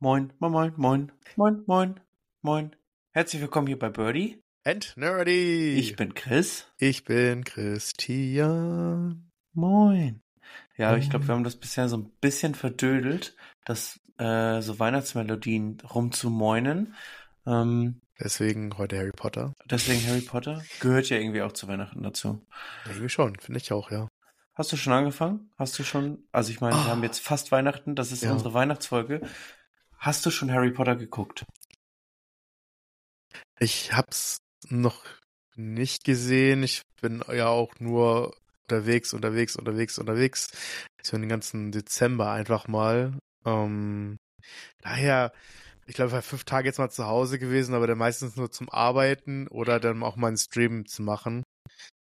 Moin, moin, moin, moin, moin, moin, moin. Herzlich willkommen hier bei Birdie. And Nerdy. Ich bin Chris. Ich bin Christian. Moin. Ja, ich Moin. glaube, wir haben das bisher so ein bisschen verdödelt, das äh, so Weihnachtsmelodien rumzumoinen. Ähm, Deswegen heute Harry Potter. deswegen Harry Potter gehört ja irgendwie auch zu Weihnachten dazu. Irgendwie schon, finde ich auch, ja. Hast du schon angefangen? Hast du schon, also ich meine, wir Ah. haben jetzt fast Weihnachten, das ist Ja. unsere Weihnachtsfolge. Hast du schon Harry Potter geguckt? Ich hab's noch nicht gesehen. Ich bin ja auch nur unterwegs, unterwegs, unterwegs, unterwegs. So den ganzen Dezember einfach mal. Ähm, daher, ich glaube, ich war fünf Tage jetzt mal zu Hause gewesen, aber dann meistens nur zum Arbeiten oder dann auch mal einen Stream zu machen.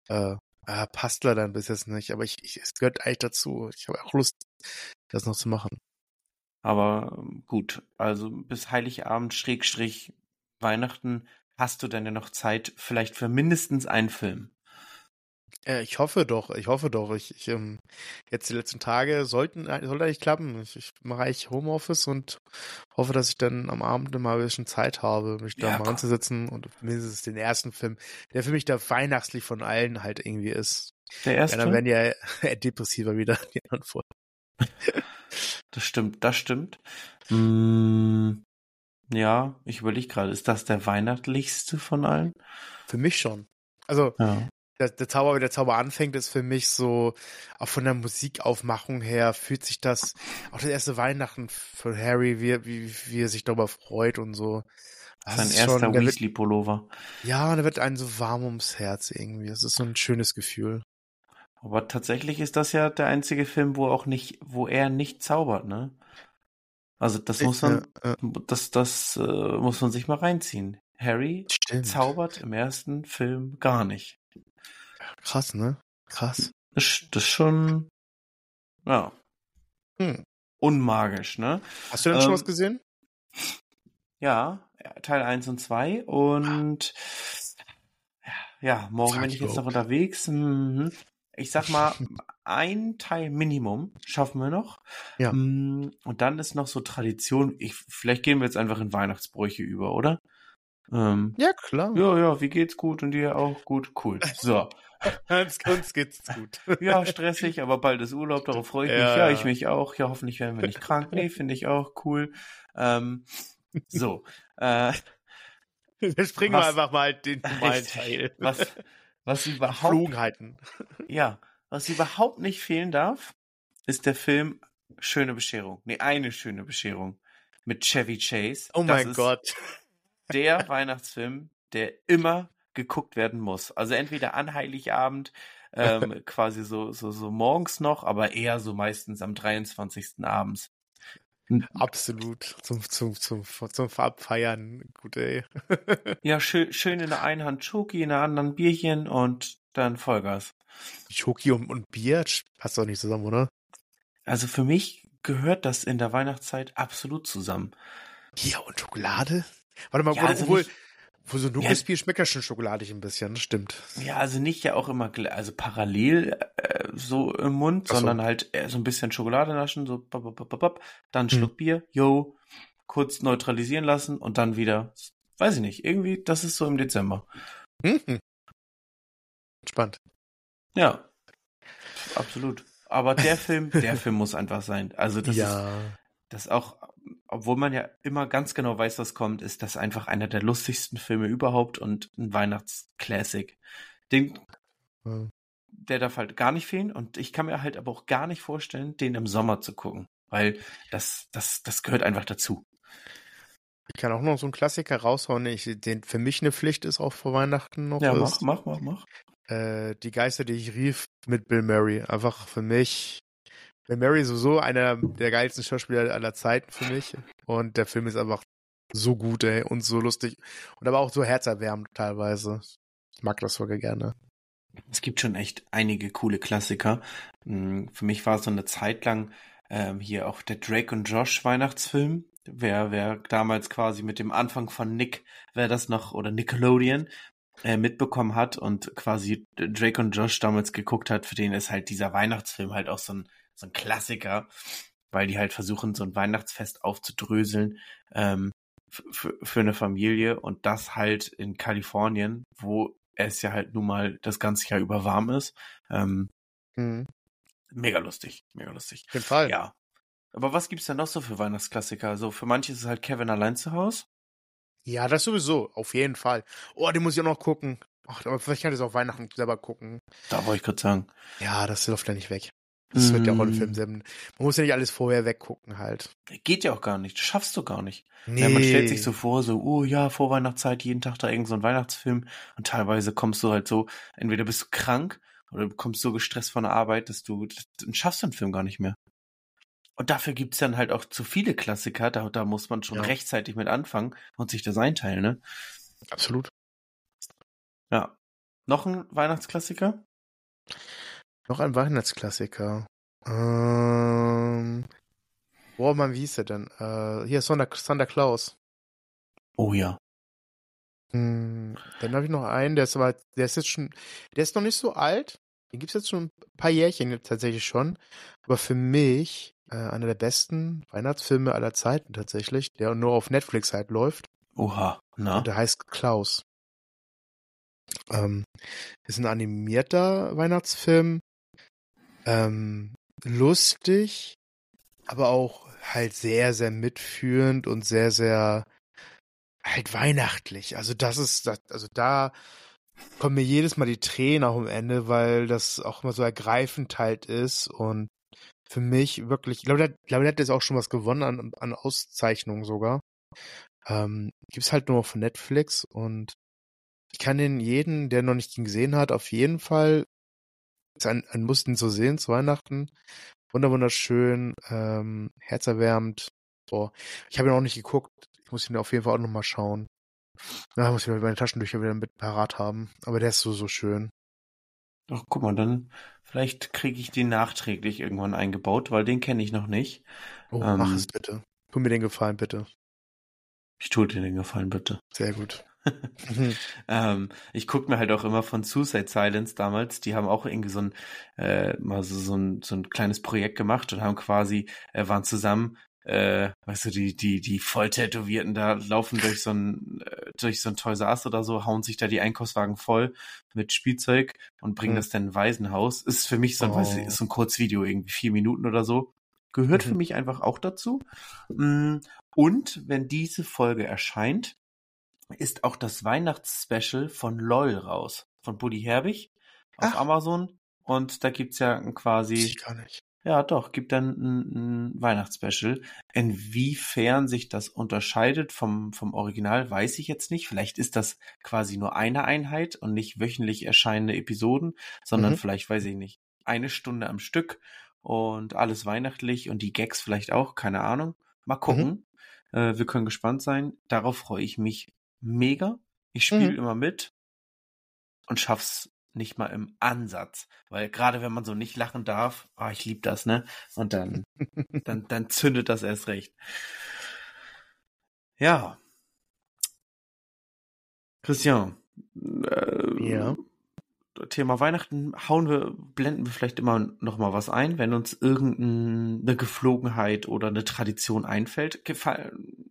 Äh, äh, passt leider bis jetzt nicht, aber ich, ich, es gehört eigentlich dazu. Ich habe auch Lust, das noch zu machen. Aber ähm, gut, also bis Heiligabend, Schrägstrich, Weihnachten, hast du denn ja noch Zeit vielleicht für mindestens einen Film? Äh, ich hoffe doch, ich hoffe doch. Ich, ich ähm, jetzt die letzten Tage sollten soll eigentlich klappen. Ich, ich mache eigentlich Homeoffice und hoffe, dass ich dann am Abend mal ein bisschen Zeit habe, mich da Ja, mal komm. ranzusetzen und mindestens den ersten Film, der für mich der weihnachtlich von allen halt irgendwie ist. Der Ja, erste? dann werden ja depressiver wieder die anderen vor. Das stimmt, das stimmt. Mm, ja, ich überlege gerade, ist das der weihnachtlichste von allen? Für mich schon. Also Ja. der, der Zauber, wie der Zauber anfängt, ist für mich so, auch von der Musikaufmachung her, fühlt sich das, auch das erste Weihnachten von Harry, wie, er- wie, wie er sich darüber freut und so. Das Sein erster Weasley-Pullover. Ja, und da wird einem so warm ums Herz irgendwie. Das ist so ein schönes Gefühl. Aber tatsächlich ist das ja der einzige Film, wo auch nicht, wo er nicht zaubert, ne? Also das muss man, Ja, ja, das, das äh, muss man sich mal reinziehen. Harry stimmt. zaubert im ersten Film gar nicht. Krass, ne? Krass. Das, ist- das ist schon, ja, Hm. unmagisch, ne? Hast du denn schon Ähm, was gesehen? Ja, Teil 1 und 2 und ja, morgen Sag bin ich ich jetzt noch überhaupt. unterwegs. Mhm. Ich sag mal, ein Teil Minimum schaffen wir noch. Ja. Mm, Und dann ist noch so Tradition. Ich, vielleicht gehen wir jetzt einfach in Weihnachtsbräuche über, oder? Ähm, Ja, klar. ja, ja, wie geht's gut und dir auch gut? Cool. So. Uns, uns geht's gut. Ja, stressig, aber bald ist Urlaub, darauf freue ich mich. Ja, Ja, ja. ich mich auch. Ja, hoffentlich werden wir nicht krank. Nee, finde ich auch cool. Ähm, so. Äh, Wir springen Was- mal einfach mal den normalen. Teil. was, was überhaupt, ja, was überhaupt nicht fehlen darf, ist der Film Schöne Bescherung. Nee, eine schöne Bescherung mit Chevy Chase. Oh Das mein Gott. Der Weihnachtsfilm, der immer geguckt werden muss. Also entweder an Heiligabend, ähm, quasi so, so, so morgens noch, aber eher so meistens am 23. abends. Absolut. Zum, zum, zum, zum Abfeiern. Gut, ey. Ja, schön, schön in der einen Hand Schoki, in der anderen Bierchen und dann Vollgas. Schoki und, und Bier passt doch nicht zusammen, oder? Also für mich gehört das in der Weihnachtszeit absolut zusammen. Bier und Schokolade? Warte mal, Ja, wo, also wo so ein dunkles Bier schmeckt ja schon schokoladig ein bisschen, stimmt. Ja, also nicht ja auch immer also parallel äh, so im Mund, so. sondern halt äh, so ein bisschen Schokolade naschen, so bop, bop, bop, bop, bop, dann einen Hm. Schluck Bier, yo, kurz neutralisieren lassen und dann wieder, weiß ich nicht, irgendwie, das ist so im Dezember. Mhm. Spannend. Ja, absolut. Aber der Film, der Film muss einfach sein. Also das ist ja. das auch, obwohl man ja immer ganz genau weiß, was kommt, ist das einfach einer der lustigsten Filme überhaupt und ein Weihnachtsklassik. Den, Ja. der darf halt gar nicht fehlen und ich kann mir halt aber auch gar nicht vorstellen, den im Sommer zu gucken, weil das, das, das gehört einfach dazu. Ich kann auch noch so einen Klassiker raushauen, ich, den für mich eine Pflicht ist, auch vor Weihnachten noch. Ja, mach, ist, mach, mach, mach. Äh, die Geister, die ich rief, mit Bill Murray. Einfach für mich. Bill Murray ist sowieso einer der geilsten Schauspieler aller Zeiten für mich. Und der Film ist einfach so gut, ey, und so lustig. Und aber auch so herzerwärmend teilweise. Ich mag das sogar gerne. Es gibt schon echt einige coole Klassiker. Mm, Für mich war so eine Zeit lang ähm, hier auch der Drake und Josh Weihnachtsfilm. Wer, wer damals quasi mit dem Anfang von Nick, wer das noch, oder Nickelodeon, äh, mitbekommen hat und quasi Drake und Josh damals geguckt hat, für den ist halt dieser Weihnachtsfilm halt auch so ein, so ein Klassiker. weil die halt versuchen, so ein Weihnachtsfest aufzudröseln ähm, für eine Familie und das halt in Kalifornien, wo es ja halt nun mal das ganze Jahr über warm ist. Ähm, mhm. Mega lustig, mega lustig. Auf jeden Fall. Ja. Aber was gibt's denn noch so für Weihnachtsklassiker? Also für manche ist es halt Kevin allein zu Hause. Ja, das sowieso, auf jeden Fall. Oh, den muss ich auch noch gucken. Ach, aber vielleicht kann ich es auch Weihnachten selber gucken. Da wollte ich kurz sagen. Ja, das läuft ja nicht weg. Das mm. wird ja auch ein Film sein. Man muss ja nicht alles vorher weggucken halt. Geht ja auch gar nicht. Das schaffst du gar nicht. Nee. Ja, man stellt sich so vor, so, oh ja, vor Weihnachtszeit, jeden Tag da irgend so ein Weihnachtsfilm. Und teilweise kommst du halt so, entweder bist du krank oder du kommst so gestresst von der Arbeit, dass du, dann schaffst du den Film gar nicht mehr. Und dafür gibt's dann halt auch zu viele Klassiker, da, da muss man schon ja. rechtzeitig mit anfangen und sich das einteilen, ne? Absolut. Ja. Noch ein Weihnachtsklassiker? Noch ein Weihnachtsklassiker. Ähm. Boah, Mann, wie hieß der denn? Äh, hier, Santa, Santa Claus. Oh ja. Hm, dann habe ich noch einen, der ist aber, der ist jetzt schon, der ist noch nicht so alt. Den gibt's jetzt schon ein paar Jährchen tatsächlich schon. Aber für mich äh, einer der besten Weihnachtsfilme aller Zeiten tatsächlich, der nur auf Netflix halt läuft. Oha, na? Und der heißt Klaus. Ähm, ist ein animierter Weihnachtsfilm. Ähm, lustig, aber auch halt sehr, sehr mitführend und sehr, sehr halt weihnachtlich. Also das ist, das, also da kommen mir jedes Mal die Tränen auch am Ende, weil das auch immer so ergreifend halt ist und für mich wirklich, ich glaube, der, hat jetzt auch schon was gewonnen an, an Auszeichnungen sogar. Ähm, gibt's halt nur auf Netflix und ich kann den jeden, der noch nicht gesehen hat, auf jeden Fall, ein, ein muss den so sehen zu Weihnachten. Wunder, wunderschön, ähm, herzerwärmend. Boah, ich habe ihn auch nicht geguckt. Ich muss ihn auf jeden Fall auch nochmal schauen. Da muss ich meine Taschentücher wieder mit parat haben. Aber der ist so, so schön. Ach, guck mal, dann vielleicht kriege ich den nachträglich irgendwann eingebaut, weil den kenne ich noch nicht. Oh, ähm, mach es bitte. Tu mir den Gefallen, bitte. Ich tue dir den Gefallen, bitte. Sehr gut. ähm, ich gucke mir halt auch immer von Suicide Silence damals, die haben auch irgendwie so ein, äh, mal so, so, ein, so ein kleines Projekt gemacht und haben quasi, äh, waren zusammen äh, weißt du, die, die, die Volltätowierten da laufen durch so ein, äh, durch so ein Toys R Us oder so, hauen sich da die Einkaufswagen voll mit Spielzeug und bringen mhm. das dann in ein Waisenhaus. Ist für mich so ein, oh. weiß ist so ein Kurzvideo, irgendwie vier Minuten oder so. Gehört mhm. für mich einfach auch dazu. Mm, und wenn diese Folge erscheint, ist auch das Weihnachtsspecial von LOL raus. Von Buddy Herbig auf Ach. Amazon. Und da gibt's ja quasi. Ich gar nicht. Ja, doch, gibt dann ein, ein Weihnachtsspecial. Inwiefern sich das unterscheidet vom, vom Original, weiß ich jetzt nicht. Vielleicht ist das quasi nur eine Einheit und nicht wöchentlich erscheinende Episoden, sondern mhm. vielleicht, weiß ich nicht, eine Stunde am Stück und alles weihnachtlich und die Gags vielleicht auch, keine Ahnung. Mal mhm. gucken. Mhm. Äh, wir können gespannt sein. Darauf freue ich mich mega. Ich spiele mhm. immer mit und schaff's nicht mal im Ansatz. Weil gerade wenn man so nicht lachen darf, oh, ich liebe das, ne? Und dann, dann, dann zündet das erst recht. Ja. Christian. Äh, ja. Thema Weihnachten hauen wir, blenden wir vielleicht immer noch mal was ein, wenn uns irgendeine Geflogenheit oder eine Tradition einfällt. Gefallen,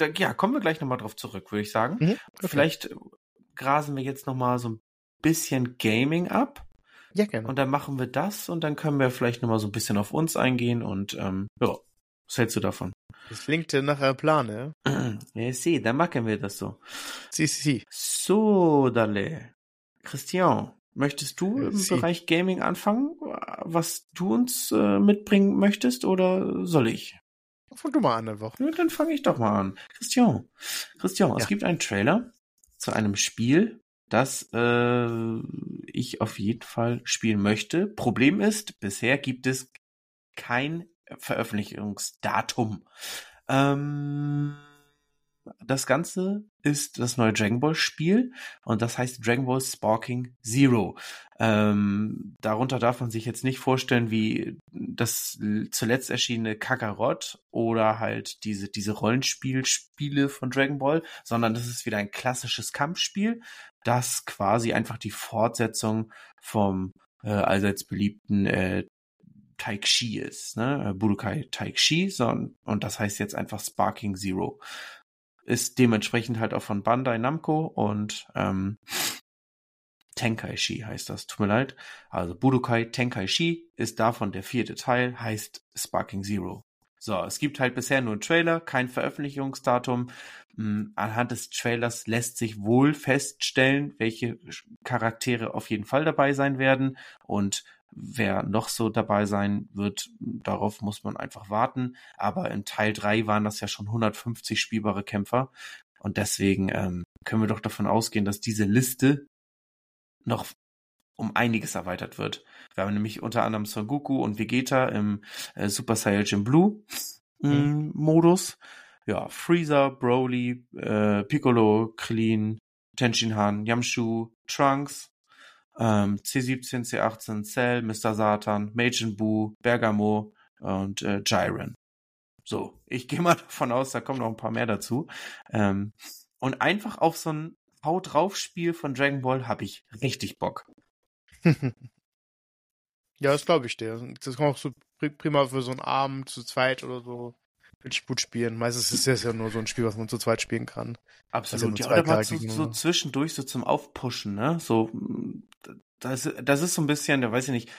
da, ja, kommen wir gleich noch mal drauf zurück, würde ich sagen. Mhm, okay. Vielleicht grasen wir jetzt noch mal so ein bisschen Gaming ab. Ja, gerne. Und dann machen wir das und dann können wir vielleicht nochmal so ein bisschen auf uns eingehen und ähm, ja, was hältst du davon? Das klingt nach einem Plan, ja? Ja, sì, dann machen wir das so. Si, si, si. So, Dale. Christian, möchtest du im si. Bereich Gaming anfangen, was du uns äh, mitbringen möchtest oder soll ich? Fang du mal an einfach. Ja, dann fange ich doch mal an. Christian, Christian, ja. es gibt einen Trailer zu einem Spiel, das äh, ich auf jeden Fall spielen möchte. Problem ist, bisher gibt es kein Veröffentlichungsdatum. Ähm, das Ganze ist das neue Dragon Ball Spiel und das heißt Dragon Ball Sparking Zero. Ähm, darunter darf man sich jetzt nicht vorstellen wie das zuletzt erschienene Kakarot oder halt diese, diese Rollenspielspiele von Dragon Ball, sondern das ist wieder ein klassisches Kampfspiel, das quasi einfach die Fortsetzung vom äh, allseits beliebten äh, Taikshi ist, ne? Äh, Budokai Taikshi, sondern, und das heißt jetzt einfach Sparking Zero. Ist dementsprechend halt auch von Bandai Namco und ähm, Tenkaichi heißt das, tut mir leid. Also Budokai Tenkaichi ist davon der vierte Teil, heißt Sparking Zero. So, es gibt halt bisher nur einen Trailer, kein Veröffentlichungsdatum. Hm, anhand des Trailers lässt sich wohl feststellen, welche Charaktere auf jeden Fall dabei sein werden und wer noch so dabei sein wird, darauf muss man einfach warten. Aber in Teil 3 waren das ja schon 150 spielbare Kämpfer und deswegen ähm, können wir doch davon ausgehen, dass diese Liste noch um einiges erweitert wird. Wir haben nämlich unter anderem Son Goku und Vegeta im äh, Super Saiyajin Blue mhm. Modus. Ja, Freezer, Broly, äh, Piccolo, Krillin, Tenshinhan, Yamshu, Trunks, ähm, C17, C18, Cell, Mr. Satan, Majin Buu, Bergamo und äh, Jiren. So, ich gehe mal davon aus, da kommen noch ein paar mehr dazu. Ähm, und einfach auf so ein Haut drauf Spiel von Dragon Ball habe ich richtig Bock. ja, das glaube ich dir. Das kann auch so prima für so einen Abend zu zweit oder so richtig gut spielen. Meistens ist es ja nur so ein Spiel, was man zu zweit spielen kann. Absolut. Ja, oder mal so, so zwischendurch so zum Aufpushen, ne? So, das, das ist so ein bisschen, da weiß ich nicht,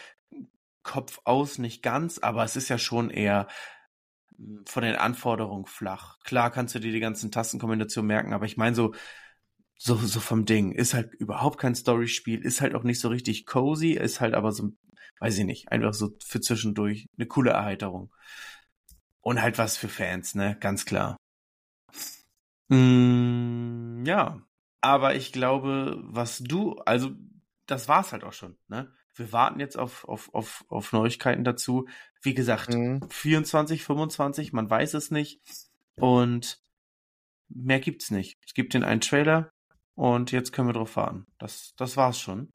Kopf aus nicht ganz, aber es ist ja schon eher von den Anforderungen flach. Klar kannst du dir die ganzen Tastenkombinationen merken, aber ich meine so, so, so vom Ding. Ist halt überhaupt kein Storyspiel, ist halt auch nicht so richtig cozy, ist halt aber so, weiß ich nicht, einfach so für zwischendurch eine coole Erheiterung. Und halt was für Fans, ne, ganz klar. Mm, ja, aber ich glaube, was du, also das war's halt auch schon, ne? Wir warten jetzt auf, auf, auf, auf Neuigkeiten dazu. Wie gesagt, mhm. 24, 25, man weiß es nicht. Und mehr gibt's nicht. Es gibt den einen Trailer, und jetzt können wir drauf fahren. Das, das war's schon.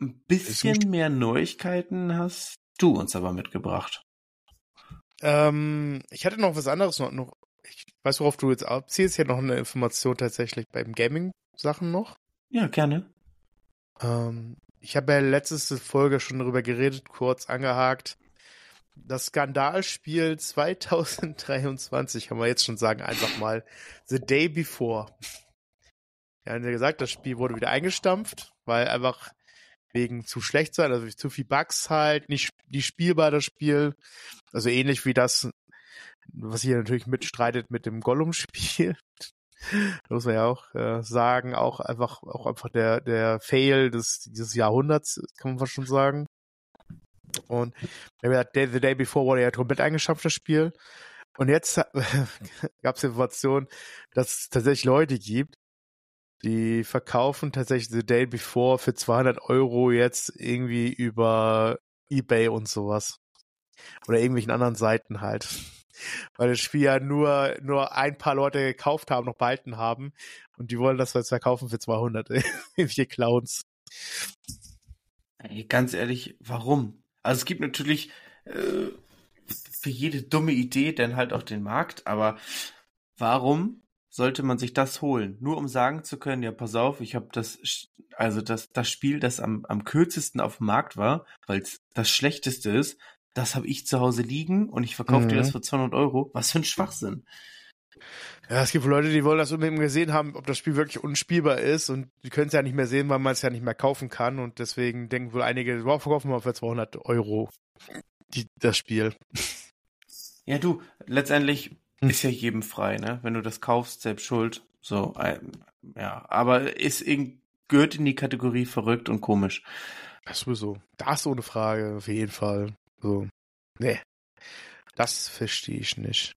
Ein bisschen mehr Neuigkeiten hast du uns aber mitgebracht. Ähm, ich hatte noch was anderes noch. noch ich weiß, worauf du jetzt abziehst. Ich hätte noch eine Information tatsächlich beim Gaming-Sachen noch. Ja, gerne. Ähm, ich habe ja letzte Folge schon darüber geredet, kurz angehakt. Das Skandalspiel 2023, kann man jetzt schon sagen, einfach mal The Day Before. Ja, haben ja gesagt, das Spiel wurde wieder eingestampft, weil einfach wegen zu schlecht sein, also zu viel Bugs halt, nicht, nicht spielbar das Spiel. Also ähnlich wie das, was hier natürlich mitstreitet mit dem Gollum-Spiel. Da muss man ja auch äh, sagen, auch einfach, auch einfach der, der Fail des, dieses Jahrhunderts, kann man fast schon sagen. Und Day, The Day Before wurde ja komplett eingestampft, das Spiel. Und jetzt gab es Informationen, dass es tatsächlich Leute gibt, die verkaufen tatsächlich The Day Before für 200 Euro jetzt irgendwie über Ebay und sowas. Oder irgendwelchen anderen Seiten halt. Weil das Spiel ja nur, nur ein paar Leute gekauft haben, noch behalten haben. Und die wollen das jetzt verkaufen für 200. Irgendwelche Clowns. Ey, ganz ehrlich, warum? Also es gibt natürlich äh, für jede dumme Idee dann halt auch den Markt, aber warum sollte man sich das holen, nur um sagen zu können, ja, pass auf, ich habe das, also das, das Spiel, das am, am kürzesten auf dem Markt war, weil es das schlechteste ist, das habe ich zu Hause liegen und ich verkaufe mhm. dir das mhm. für 200 Euro. Was für ein Schwachsinn. Ja, es gibt Leute, die wollen das unbedingt gesehen haben, ob das Spiel wirklich unspielbar ist und die können es ja nicht mehr sehen, weil man es ja nicht mehr kaufen kann und deswegen denken wohl einige, wow, verkaufen wir für 200 Euro die, das Spiel. Ja, du, letztendlich. Ist ja jedem frei, ne? Wenn du das kaufst, selbst schuld. So, ähm, ja. Aber ist gehört in die Kategorie verrückt und komisch. Das sowieso. Das ohne Frage, auf jeden Fall. So. Nee. Das verstehe ich nicht.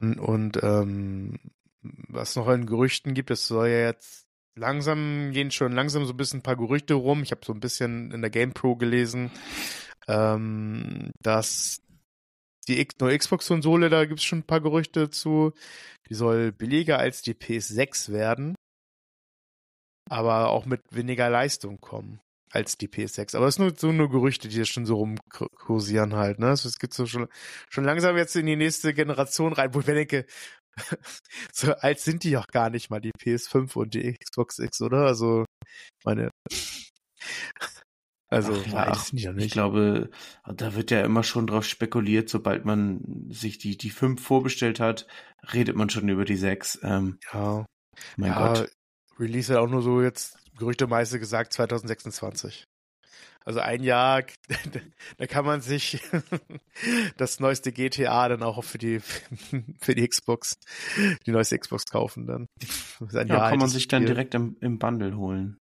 Und, und ähm, was noch in Gerüchten gibt, es soll ja jetzt langsam, gehen schon langsam so ein bisschen ein paar Gerüchte rum. Ich habe so ein bisschen in der GamePro gelesen, ähm, dass die neue Xbox-Konsole, da gibt es schon ein paar Gerüchte zu. Die soll billiger als die PS6 werden, aber auch mit weniger Leistung kommen als die PS6. Aber es sind nur so nur Gerüchte, die schon so rumkursieren halt. Ne? Es geht so schon, schon langsam jetzt in die nächste Generation rein, wo ich mir denke, so alt sind die auch gar nicht mal, die PS5 und die Xbox X, oder? Also, meine, Also Ach, ja, weiß ich Ich glaube, da wird ja immer schon drauf spekuliert, sobald man sich die, die fünf vorbestellt hat, redet man schon über die sechs. Ähm, Ja, mein ja Gott. Release wird auch nur so jetzt gerüchtemeiste gesagt 2026. Also ein Jahr, da kann man sich das neueste GTA dann auch für die für die Xbox, die neueste Xbox kaufen dann. Ja, kann man sich dann Spiel. direkt im, im Bundle holen.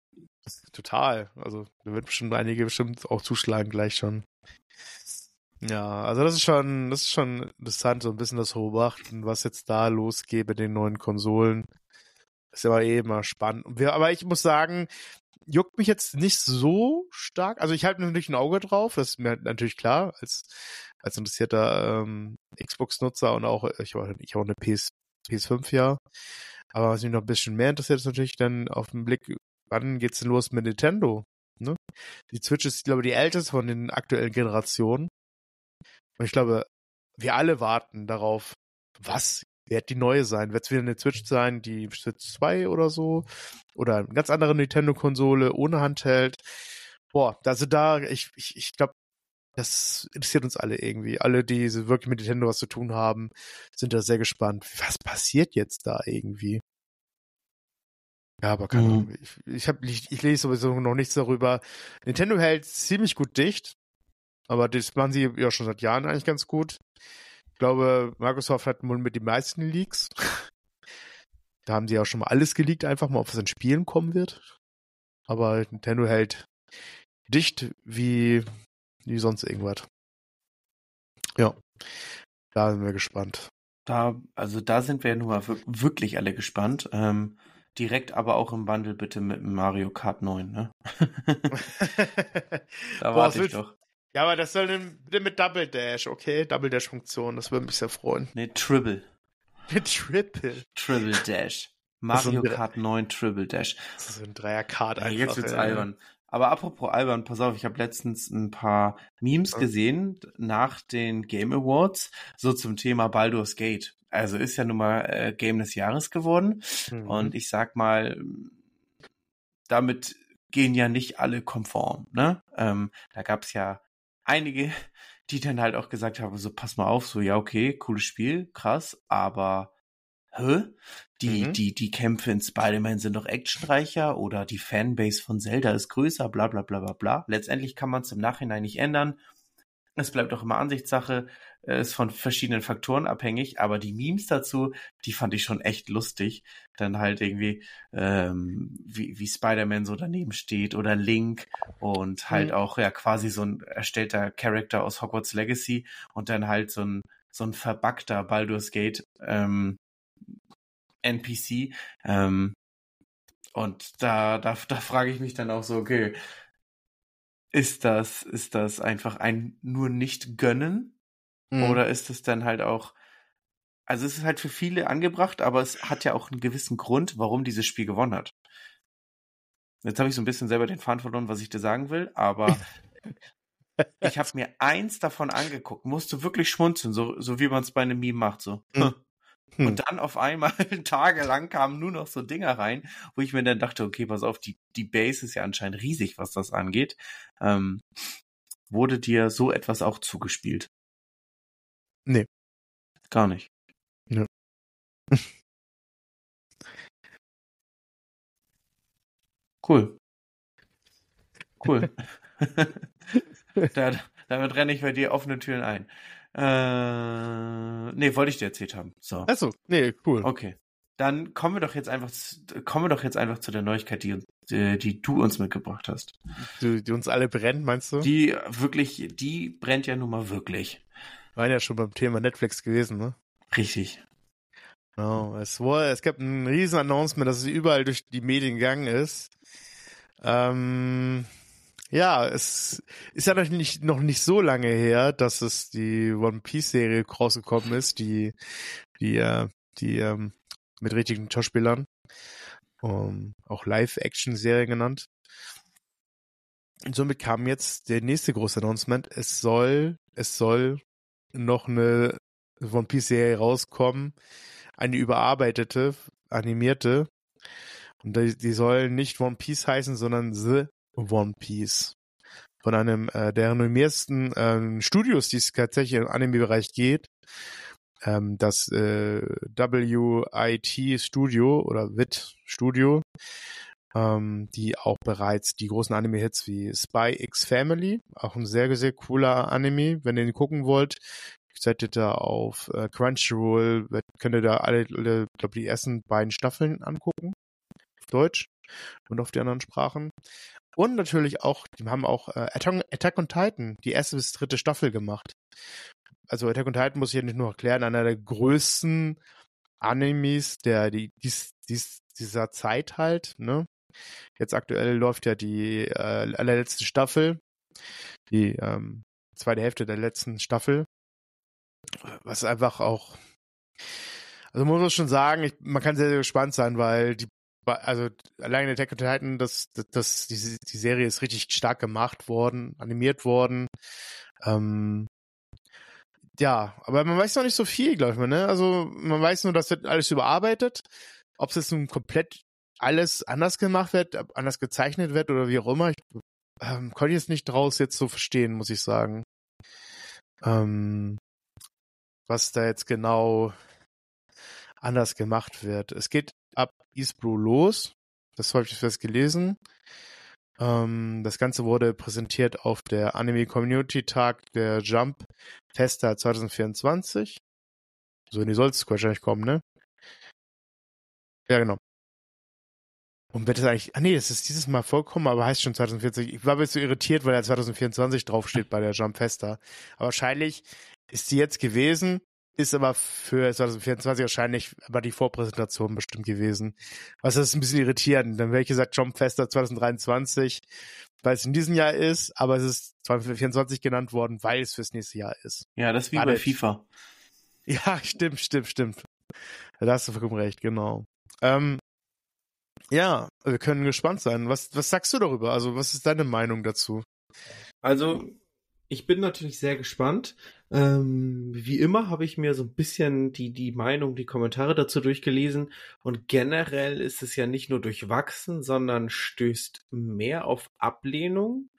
Total. Also da wird bestimmt einige bestimmt auch zuschlagen gleich schon. Ja, also das ist schon, das ist schon interessant, so ein bisschen das Beobachten, was jetzt da losgeht mit den neuen Konsolen. Ist aber eh immer spannend. Aber ich muss sagen, juckt mich jetzt nicht so stark. Also ich halte natürlich ein Auge drauf, das ist mir natürlich klar, als, als interessierter ähm, Xbox-Nutzer und auch, ich habe ich hab auch eine PS, PS5 ja. Aber was mich noch ein bisschen mehr interessiert, ist natürlich dann auf den Blick, wann geht's denn los mit Nintendo? Ne? Die Switch ist, glaube ich, die älteste von den aktuellen Generationen. Und ich glaube, wir alle warten darauf, was wird die neue sein? Wird es wieder eine Switch sein, die Switch 2 oder so? Oder eine ganz andere Nintendo-Konsole ohne Handheld? Boah, also da, ich, ich, ich glaube, das interessiert uns alle irgendwie. Alle, die wirklich mit Nintendo was zu tun haben, sind da sehr gespannt. Was passiert jetzt da irgendwie? Ja, aber keine Mhm. Ahnung. Ich, ich, hab, ich, ich lese sowieso noch nichts darüber. Nintendo hält ziemlich gut dicht. Aber das machen sie ja schon seit Jahren eigentlich ganz gut. Ich glaube, Microsoft hat wohl mit den meisten Leaks. Da haben sie auch schon mal alles geleakt, einfach mal, ob es in Spielen kommen wird. Aber Nintendo hält dicht wie, wie sonst irgendwas. Ja. Da sind wir gespannt. Da, also da sind wir nun mal wir- wirklich alle gespannt. Ähm, direkt aber auch im Bundle bitte mit Mario Kart 9, ne? da Boah, warte ich doch. ja, aber das soll bitte mit Double Dash, okay? Double Dash Funktion, das würde mich sehr freuen. Ne, Tribble. Mit Triple. Triple Dash. Mario Kart 9 Triple Dash. Das ist so ein Dreier-Card Ja, einfach. jetzt wird's ey. albern. Aber apropos albern, pass auf, ich habe letztens ein paar Memes Ja. gesehen nach den Game Awards, so zum Thema Baldur's Gate. Also ist ja nun mal äh, Game des Jahres geworden. Mhm. Und ich sag mal, damit gehen ja nicht alle konform. Ne? Ähm, da gab's ja einige, die dann halt auch gesagt haben, so pass mal auf, so ja okay, cooles Spiel, krass, aber hä? Die, Mhm. die, die Kämpfe in Spider-Man sind doch actionreicher oder die Fanbase von Zelda ist größer, bla bla bla bla bla. Letztendlich kann man es im Nachhinein nicht ändern. Es bleibt auch immer Ansichtssache, ist von verschiedenen Faktoren abhängig, aber die Memes dazu, die fand ich schon echt lustig. Dann halt irgendwie, ähm, wie, wie Spider-Man so daneben steht oder Link und halt Mhm. auch ja quasi so ein erstellter Charakter aus Hogwarts Legacy und dann halt so ein, so ein verbackter Baldur's Gate ähm, NPC. Ähm, und da, da, da frage ich mich dann auch so, okay, ist das, ist das einfach ein nur nicht gönnen? Mhm. Oder ist es dann halt auch, also es ist halt für viele angebracht, aber es hat ja auch einen gewissen Grund, warum dieses Spiel gewonnen hat. Jetzt habe ich so ein bisschen selber den Faden verloren, was ich dir sagen will, aber ich habe mir eins davon angeguckt, musste wirklich schmunzeln, so, so wie man es bei einem Meme macht, so. Hm. Und dann auf einmal tagelang kamen nur noch so Dinger rein, wo ich mir dann dachte, okay, pass auf, die, die Base ist ja anscheinend riesig, was das angeht. Ähm, wurde dir so etwas auch zugespielt? Nee. Gar nicht. Nö. Cool. Cool. da, damit renne ich bei dir offene Türen ein. Äh, nee, wollte ich dir erzählt haben. So. Achso, nee, cool. Okay. Dann kommen wir doch jetzt einfach, zu- kommen wir doch jetzt einfach zu der Neuigkeit, die, die, die du uns mitgebracht hast. Die, die uns alle brennt, meinst du? Die wirklich, die brennt ja nun mal wirklich. waren ja schon beim Thema Netflix gewesen, ne? Richtig. Genau. Es, war, es gab ein riesen Announcement, dass es überall durch die Medien gegangen ist. Ähm, ja, es ist ja noch nicht, noch nicht so lange her, dass es die One Piece Serie rausgekommen ist, die, die, äh, die, ähm, mit richtigen Schauspielern. Um, auch Live-Action-Serie genannt. Und somit kam jetzt der nächste große Announcement. Es soll, es soll noch eine One Piece Serie rauskommen. Eine überarbeitete, animierte. Und die, die soll nicht One Piece heißen, sondern The One Piece. von einem äh, der renommiersten ähm, Studios, die es tatsächlich im Anime-Bereich geht. Ähm, das äh, WIT Studio oder WIT Studio, ähm, die auch bereits die großen Anime-Hits wie Spy X Family, auch ein sehr, sehr cooler Anime, wenn ihr ihn gucken wollt. Seid ihr da auf äh, Crunchyroll, könnt ihr da alle, alle glaube die ersten beiden Staffeln angucken. Auf Deutsch und auf die anderen Sprachen. Und natürlich auch, die haben auch äh, Attack on Titan, die erste bis dritte Staffel gemacht. Also Attack on Titan muss ich ja nicht nur erklären, einer der größten Animes der die dies, dies, dieser Zeit halt, ne? Jetzt aktuell läuft ja die äh, allerletzte Staffel, die ähm, zweite Hälfte der letzten Staffel, was einfach auch, also man muss schon sagen, ich, man kann sehr, sehr gespannt sein, weil die, also alleine Attack on Titan, das, das, das die, die Serie ist richtig stark gemacht worden, animiert worden. Ähm, ja, aber man weiß noch nicht so viel, glaube ich mal, ne? Also man weiß nur, dass wird alles überarbeitet. Ob es jetzt nun komplett alles anders gemacht wird, anders gezeichnet wird oder wie auch immer, ich ähm, konnte jetzt nicht draus jetzt so verstehen, muss ich sagen. Ähm, was da jetzt genau anders gemacht wird. Es geht ab East Blue los. Das habe ich fest gelesen. Ähm, das Ganze wurde präsentiert auf der Anime Community Tag der Jump Festa 2024. So, in die soll es wahrscheinlich kommen, ne? Ja, genau. Und wird es eigentlich, ah nee, das ist dieses Mal vollkommen, aber heißt schon 2040. Ich war ein bisschen irritiert, weil ja 2024 draufsteht bei der Jump Festa. Aber wahrscheinlich ist die jetzt gewesen, ist aber für 2024 wahrscheinlich aber die Vorpräsentation bestimmt gewesen. Was ist ein bisschen irritierend. Dann wäre ich gesagt, Jump Festa 2023, weil es in diesem Jahr ist, aber es ist 2024 genannt worden, weil es fürs nächste Jahr ist. Ja, das ist wie War bei FIFA. Ja, stimmt, stimmt, stimmt. Da hast du vollkommen recht, genau. Ähm, ja, wir können gespannt sein. Was, was sagst du darüber? Also, was ist deine Meinung dazu? Also, ich bin natürlich sehr gespannt. Ähm, wie immer habe ich mir so ein bisschen die, die Meinung, die Kommentare dazu durchgelesen. Und generell ist es ja nicht nur durchwachsen, sondern stößt mehr auf Ablehnung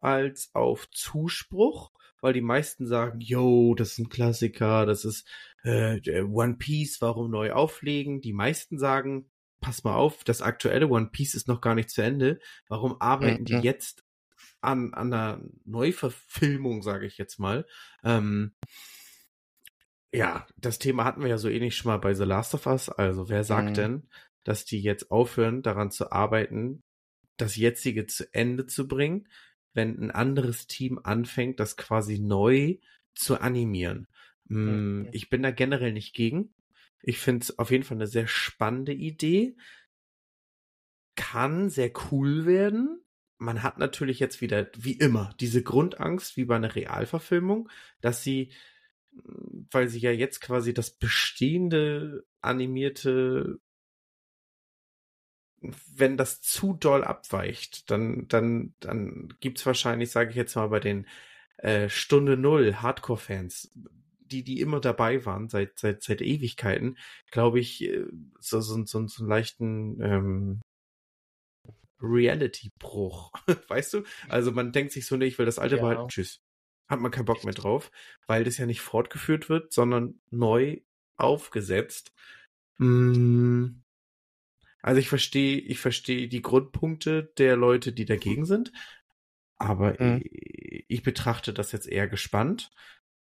als auf Zuspruch, weil die meisten sagen, yo, das ist ein Klassiker, das ist äh, One Piece, warum neu auflegen? Die meisten sagen, pass mal auf, das aktuelle One Piece ist noch gar nicht zu Ende. Warum arbeiten mhm. die jetzt an, an einer Neuverfilmung, sage ich jetzt mal? Ähm, ja, das Thema hatten wir ja so ähnlich schon mal bei The Last of Us. Also wer sagt mhm. denn, dass die jetzt aufhören, daran zu arbeiten, das jetzige zu Ende zu bringen, wenn ein anderes Team anfängt, das quasi neu zu animieren? Mhm. Ich bin da generell nicht gegen. Ich finde es auf jeden Fall eine sehr spannende Idee. Kann sehr cool werden. Man hat natürlich jetzt wieder, wie immer, diese Grundangst, wie bei einer Realverfilmung, dass sie, weil sie ja jetzt quasi das bestehende animierte wenn das zu doll abweicht, dann, dann, dann gibt's wahrscheinlich, sage ich jetzt mal, bei den äh, Stunde Null Hardcore-Fans die, die immer dabei waren, seit, seit, seit Ewigkeiten, glaube ich, äh, so, so, so, so einen leichten ähm, Reality-Bruch. weißt du? Also man denkt sich so, nee, ich will das alte ja. behalten, tschüss. Hat man keinen Bock mehr drauf, weil das ja nicht fortgeführt wird, sondern neu aufgesetzt. Mm. Also ich verstehe, ich verstehe die Grundpunkte der Leute, die dagegen sind, aber mhm. ich, ich betrachte das jetzt eher gespannt.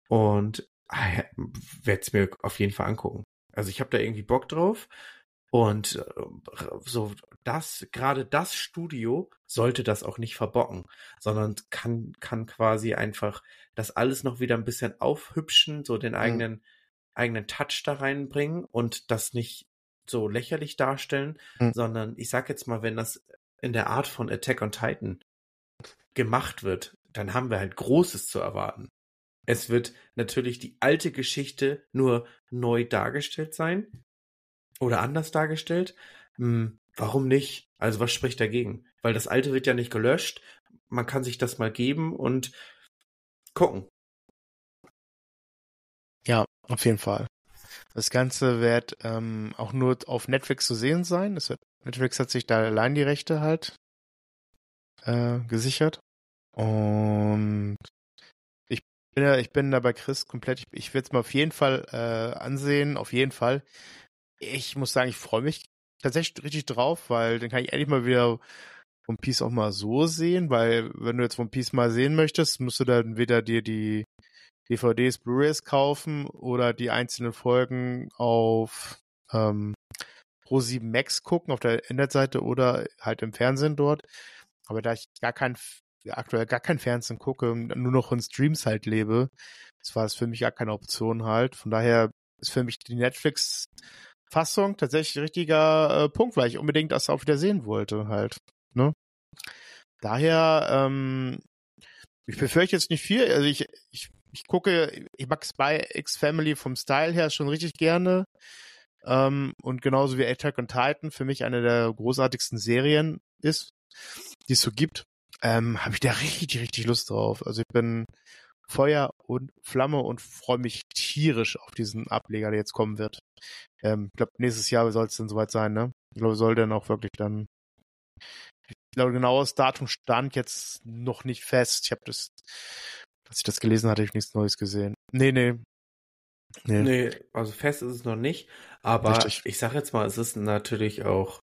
Und ah, werde es mir auf jeden Fall angucken. Also ich habe da irgendwie Bock drauf. Und äh, so das, gerade das Studio sollte das auch nicht verbocken, sondern kann, kann quasi einfach das alles noch wieder ein bisschen aufhübschen, so den mhm. eigenen, mhm. eigenen Touch da reinbringen und das nicht so lächerlich darstellen, mhm. sondern ich sag jetzt mal, wenn das in der Art von Attack on Titan gemacht wird, dann haben wir halt Großes zu erwarten. Es wird natürlich die alte Geschichte nur neu dargestellt sein oder anders dargestellt. Hm, warum nicht? Also was spricht dagegen? Weil das alte wird ja nicht gelöscht. Man kann sich das mal geben und gucken. Ja, auf jeden Fall. Das Ganze wird ähm, auch nur auf Netflix zu sehen sein. Wird, Netflix hat sich da allein die Rechte halt äh, gesichert. Und ich bin ich bin da bei Chris komplett. Ich, ich werde es mal auf jeden Fall äh, ansehen, auf jeden Fall. Ich muss sagen, ich freue mich tatsächlich richtig drauf, weil dann kann ich endlich mal wieder One Piece auch mal so sehen, weil wenn du jetzt One Piece mal sehen möchtest, musst du dann wieder dir die DVDs, Blu-rays kaufen oder die einzelnen Folgen auf ähm, Pro7 Max gucken auf der Internetseite oder halt im Fernsehen dort. Aber da ich gar kein aktuell gar kein Fernsehen gucke, nur noch in Streams halt lebe, das war es für mich gar keine Option halt. Von daher ist für mich die Netflix Fassung tatsächlich richtiger äh, Punkt, weil ich unbedingt das auch wieder sehen wollte halt. Ne? Daher, ähm, ich befürchte jetzt nicht viel. Also ich, ich, ich gucke, ich mag Spy X Family vom Style her schon richtig gerne. Ähm, und genauso wie Attack on Titan für mich eine der großartigsten Serien ist, die es so gibt, ähm, habe ich da richtig, richtig Lust drauf. Also ich bin Feuer und Flamme und freue mich tierisch auf diesen Ableger, der jetzt kommen wird. Ähm, ich glaube, nächstes Jahr soll es dann soweit sein, ne? Ich glaube, soll dann auch wirklich dann. Ich glaube, genaues Datum stand jetzt noch nicht fest. Ich habe das, als ich das gelesen hatte, ich nichts Neues gesehen. Nee, nee. Nee, nee also fest ist es noch nicht. Aber Richtig. ich sage jetzt mal, es ist natürlich auch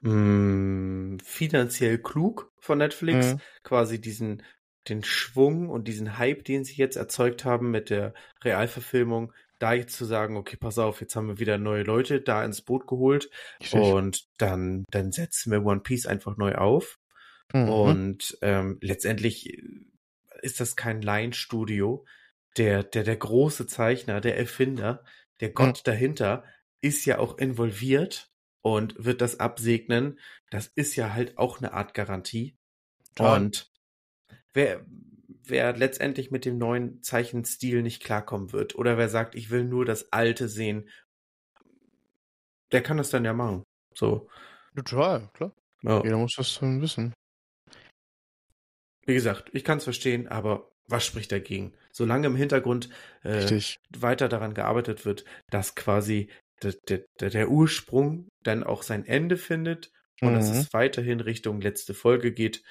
mh, mm, finanziell klug von Netflix, mhm. quasi diesen den Schwung und diesen Hype, den sie jetzt erzeugt haben mit der Realverfilmung, da jetzt zu sagen, okay, pass auf, jetzt haben wir wieder neue Leute da ins Boot geholt Richtig. und dann, dann setzen wir One Piece einfach neu auf. Mhm. Und ähm, letztendlich ist das kein Line-Studio. Der, der, der große Zeichner, der Erfinder, der Gott mhm. dahinter ist ja auch involviert und wird das absegnen. Das ist ja halt auch eine Art Garantie. Ja. Und wer, wer letztendlich mit dem neuen Zeichenstil nicht klarkommen wird oder wer sagt, ich will nur das Alte sehen, der kann das dann ja machen. So. Total, klar. Ja. Jeder muss das dann wissen. Wie gesagt, ich kann es verstehen, aber was spricht dagegen? Solange im Hintergrund äh, weiter daran gearbeitet wird, dass quasi der, der, der Ursprung dann auch sein Ende findet und mhm. dass es weiterhin Richtung letzte Folge geht,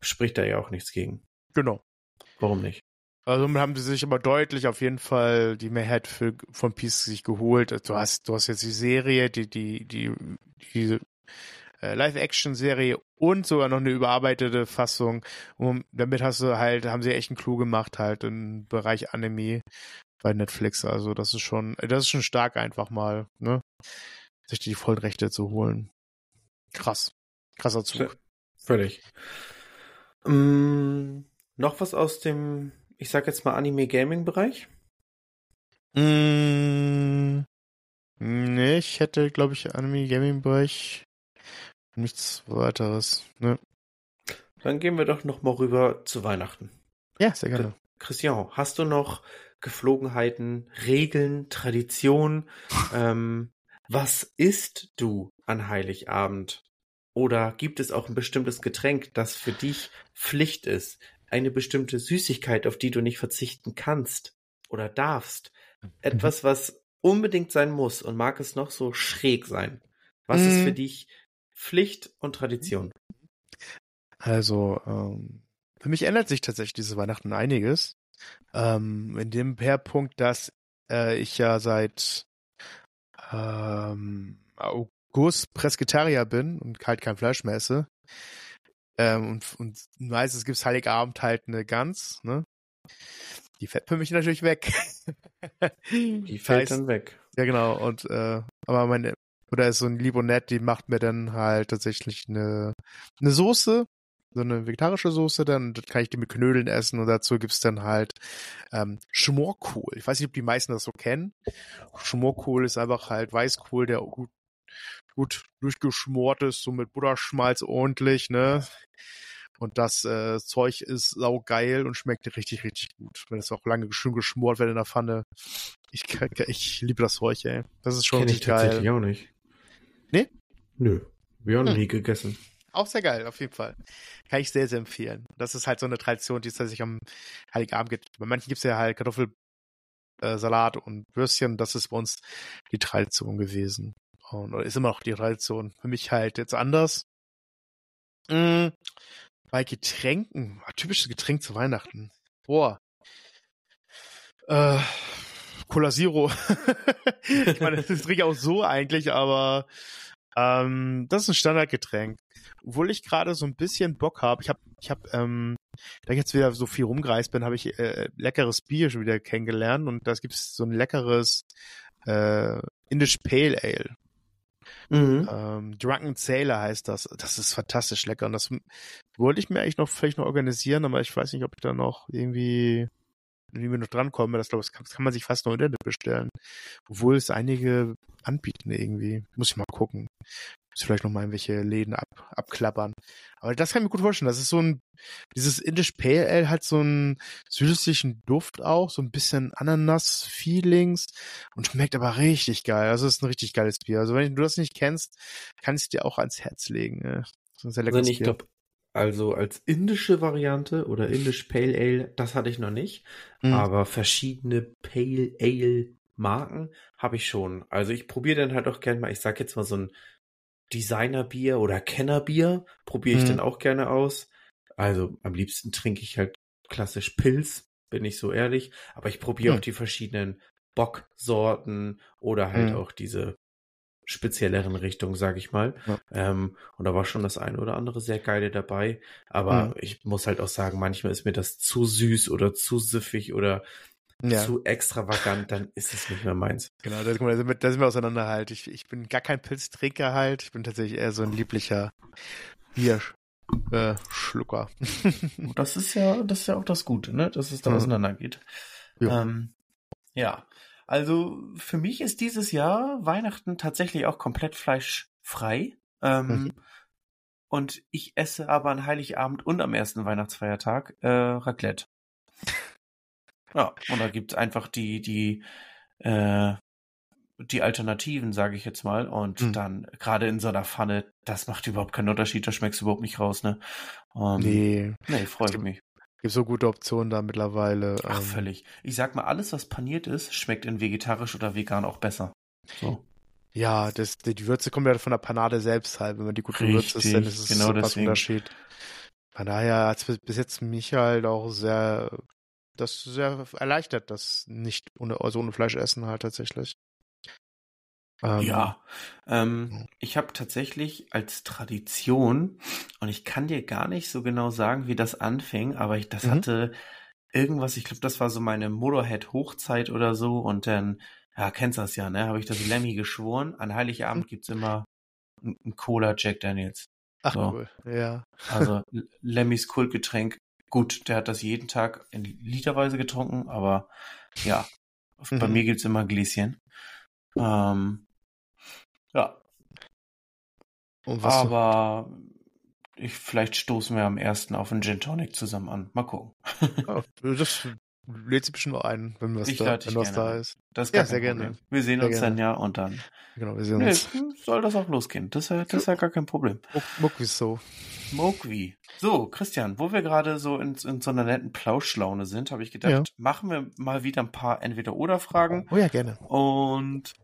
spricht da ja auch nichts gegen. Genau. Warum nicht? Also haben sie sich aber deutlich auf jeden Fall die Mehrheit für, von Peace sich geholt. Du hast, du hast jetzt die Serie, die, die, die, die äh, Live-Action-Serie und sogar noch eine überarbeitete Fassung. Und damit hast du halt, haben sie echt einen Clou gemacht halt im Bereich Anime bei Netflix. Also das ist schon, das ist schon stark einfach mal, ne? Sich die Vollrechte zu holen. Krass. Krasser Zug. Völlig. Ähm, noch was aus dem, ich sag jetzt mal Anime-Gaming-Bereich? Mm, nee, ich hätte, glaube ich, Anime-Gaming-Bereich nichts weiteres. Ne? Dann gehen wir doch noch mal rüber zu Weihnachten. Ja, sehr gerne. Christian, hast du noch Geflogenheiten, Regeln, Traditionen? ähm, was isst du an Heiligabend? Oder gibt es auch ein bestimmtes Getränk, das für dich Pflicht ist? Eine bestimmte Süßigkeit, auf die du nicht verzichten kannst oder darfst? Mhm. Etwas, was unbedingt sein muss und mag es noch so schräg sein. Was mhm. ist für mhm. dich Pflicht und Tradition? Also, ähm, für mich ändert sich tatsächlich diese Weihnachten einiges. Ähm, in dem Punkt, dass äh, ich ja seit ähm, August Presketarier bin und halt kein Fleisch mehr esse. Ähm, und, und meistens gibt's Heiligabend halt eine Gans, ne? Die fällt für mich natürlich weg. die fällt dann weg. Ja, genau. Und äh, aber meine oder ist so ein Libonett, die macht mir dann halt tatsächlich eine eine Soße, so eine vegetarische Soße, dann kann ich die mit Knödeln essen und dazu gibt's dann halt ähm, Schmorkohl. Ich weiß nicht, ob die meisten das so kennen. Schmorkohl ist einfach halt Weißkohl, der gut gut durchgeschmort ist, so mit Butterschmalz ordentlich, ne? Und das äh, Zeug ist saugeil und schmeckt richtig, richtig gut. Wenn es auch lange schön geschmort wird in der Pfanne. Ich, ich liebe das Zeug, ey. Das ist schon Kenn ich geil. tatsächlich auch nicht. Nee? Nö. Wir haben hm. nie gegessen. Auch sehr geil, auf jeden Fall. Kann ich sehr, sehr empfehlen. Das ist halt so eine Tradition, die es sich am Heiligabend gibt. Bei manchen gibt es ja halt Kartoffelsalat äh, und Würstchen. Das ist bei uns die Tradition gewesen. Und ist immer noch die Tradition. Für mich halt jetzt anders. Mhm. bei Getränken, typisches Getränk zu Weihnachten. Boah. Äh, Cola Zero. ich meine, das trinke ich auch so eigentlich, aber ähm, das ist ein Standardgetränk. Obwohl ich gerade so ein bisschen Bock habe. Ich habe, ich habe, ähm, da ich jetzt wieder so viel rumgereist bin, habe ich äh, leckeres Bier schon wieder kennengelernt und da gibt es so ein leckeres äh, Indisch Pale Ale. Mhm. Ähm, Drunken Sailor heißt das. Das ist fantastisch lecker. Und das wollte ich mir eigentlich noch vielleicht noch organisieren, aber ich weiß nicht, ob ich da noch irgendwie wie wir noch glaube ich, das kann man sich fast nur Internet bestellen. Obwohl es einige anbieten irgendwie. Muss ich mal gucken. Vielleicht noch mal irgendwelche Läden ab, abklappern. Aber das kann ich mir gut vorstellen. Das ist so ein, dieses Indisch Pale Ale hat so einen süßlichen Duft auch, so ein bisschen Ananas-Feelings und schmeckt aber richtig geil. Also es ist ein richtig geiles Bier. Also wenn du das nicht kennst, kann ich es dir auch ans Herz legen. Das ist ein sehr leckeres also ich glaube, also als indische Variante oder indisch Pale Ale, das hatte ich noch nicht. Mhm. Aber verschiedene Pale Ale Marken habe ich schon. Also ich probiere dann halt auch gerne mal, ich sag jetzt mal so ein Designerbier oder Kennerbier, probiere ich mhm. dann auch gerne aus. Also am liebsten trinke ich halt klassisch Pilz, bin ich so ehrlich. Aber ich probiere mhm. auch die verschiedenen Bocksorten oder halt mhm. auch diese spezielleren Richtung, sag ich mal. Ja. Ähm, und da war schon das eine oder andere sehr geile dabei. Aber mhm. ich muss halt auch sagen, manchmal ist mir das zu süß oder zu süffig oder ja. zu extravagant, dann ist es nicht mehr meins. Genau, da, da, sind, wir, da sind wir auseinander halt. Ich, ich bin gar kein Pilztrinker halt. Ich bin tatsächlich eher so ein lieblicher Bierschlucker. Äh, das ist ja, das ist ja auch das Gute, ne? Dass es da mhm. auseinander geht. Ja. Ähm, ja. Also für mich ist dieses Jahr Weihnachten tatsächlich auch komplett fleischfrei. Ähm, mhm. Und ich esse aber an Heiligabend und am ersten Weihnachtsfeiertag äh, Raclette. Ja, und da gibt's einfach die, die, äh, die Alternativen, sage ich jetzt mal. Und mhm. dann gerade in so einer Pfanne, das macht überhaupt keinen Unterschied, da schmeckst du überhaupt nicht raus, ne? Um, nee. Nee, freut mich gibt so gute Optionen da mittlerweile. Ach, ähm. völlig. Ich sag mal, alles, was paniert ist, schmeckt in vegetarisch oder vegan auch besser. So. Ja, das, die Würze kommt ja von der Panade selbst halt. Wenn man die gut gewürzt ist, dann ist es genau so ein Unterschied. Von daher hat es bis jetzt mich halt auch sehr, das sehr erleichtert, das nicht ohne, also ohne Fleisch essen halt tatsächlich. Ähm, ja, ähm, ich habe tatsächlich als Tradition, und ich kann dir gar nicht so genau sagen, wie das anfing, aber ich, das mhm. hatte irgendwas, ich glaube, das war so meine Motorhead-Hochzeit oder so, und dann, ja, kennst das ja, ne, habe ich das Lemmy geschworen. An Heiligabend mhm. gibt's immer ein Cola Jack Daniels. Ach so. cool, ja. Also Lemmys Kultgetränk. Gut, der hat das jeden Tag in literweise getrunken, aber ja, mhm. bei mir gibt's immer Gläschen. Ähm, ja. Aber ich, vielleicht stoßen wir am ersten auf einen Gin Tonic zusammen an. Mal gucken. Ja, das lädt sich bestimmt mal ein, wenn was, da, wenn was da ist. Das ist ja, sehr Problem. gerne. Wir sehen sehr uns gerne. dann ja und dann. Genau, wir sehen nee, uns. Soll das auch losgehen. Das ist ja, das ist ja gar kein Problem. Muckwi so. Muckwi. So, Christian, wo wir gerade so in, in so einer netten Plauschlaune sind, habe ich gedacht, ja. machen wir mal wieder ein paar Entweder-Oder-Fragen. Oh ja, gerne. Und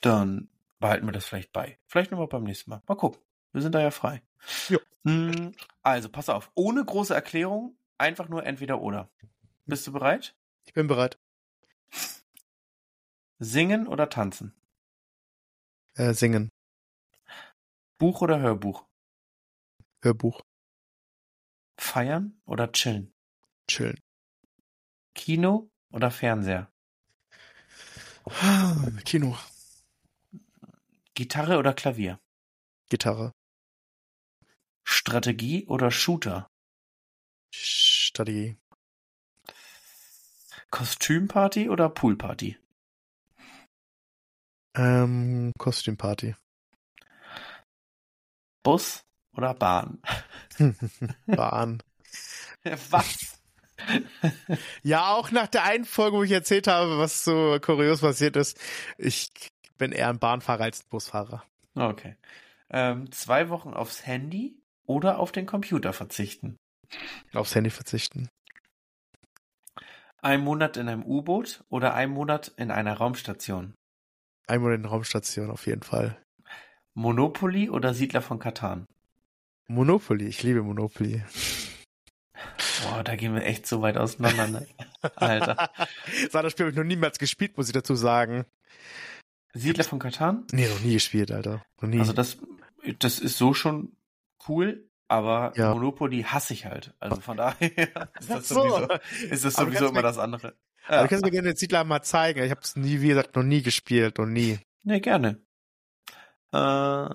dann behalten wir das vielleicht bei. Vielleicht nochmal beim nächsten Mal. Mal gucken. Wir sind da ja frei. Ja. Hm, also, pass auf. Ohne große Erklärung, einfach nur entweder oder. Bist du bereit? Ich bin bereit. Singen oder tanzen? Äh, singen. Buch oder Hörbuch? Hörbuch. Feiern oder chillen? Chillen. Kino oder Fernseher? Kino. Gitarre oder Klavier? Gitarre. Strategie oder Shooter? Strategie. Kostümparty oder Poolparty? Ähm, Kostümparty. Bus oder Bahn? Bahn. Was? ja, auch nach der einen Folge, wo ich erzählt habe, was so kurios passiert ist. Ich bin eher ein Bahnfahrer als ein Busfahrer. Okay. Ähm, zwei Wochen aufs Handy oder auf den Computer verzichten? Aufs Handy verzichten. Ein Monat in einem U-Boot oder ein Monat in einer Raumstation? Ein Monat in einer Raumstation, auf jeden Fall. Monopoly oder Siedler von Katan? Monopoly, ich liebe Monopoly. Boah, da gehen wir echt so weit auseinander, ne? Alter. das Spiel habe ich noch niemals gespielt, muss ich dazu sagen. Siedler von Katan? Nee, noch nie gespielt, Alter. Noch nie. Also das, das ist so schon cool, aber Ja. Monopoly hasse ich halt. Also von daher ist das so. sowieso, ist das sowieso immer mir- das andere. Aber Ja. du kannst mir gerne den Siedler mal zeigen. Ich habe es nie, wie gesagt, noch nie gespielt, noch nie. Nee, gerne. Äh,